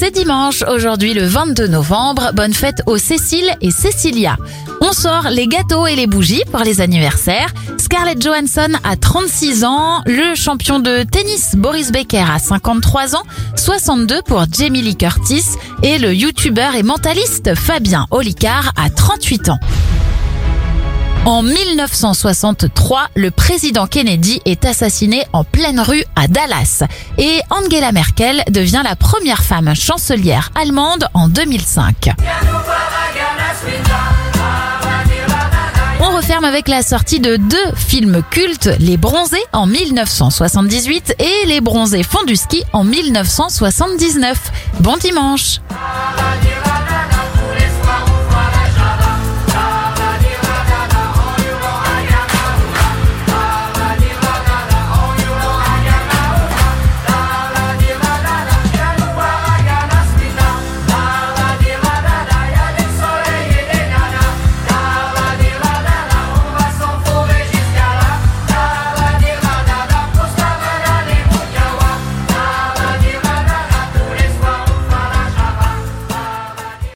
C'est dimanche, aujourd'hui le 22 novembre. Bonne fête aux Cécile et Cécilia. On sort les gâteaux et les bougies pour les anniversaires. Scarlett Johansson a 36 ans, le champion de tennis Boris Becker a 53 ans, 62 pour Jamie Lee Curtis et le youtubeur et mentaliste Fabien Olicard a 38 ans. En 1963, le président Kennedy est assassiné en pleine rue à Dallas et Angela Merkel devient la première femme chancelière allemande en 2005. On referme avec la sortie de deux films cultes, Les Bronzés en 1978 et Les Bronzés font du ski en 1979. Bon dimanche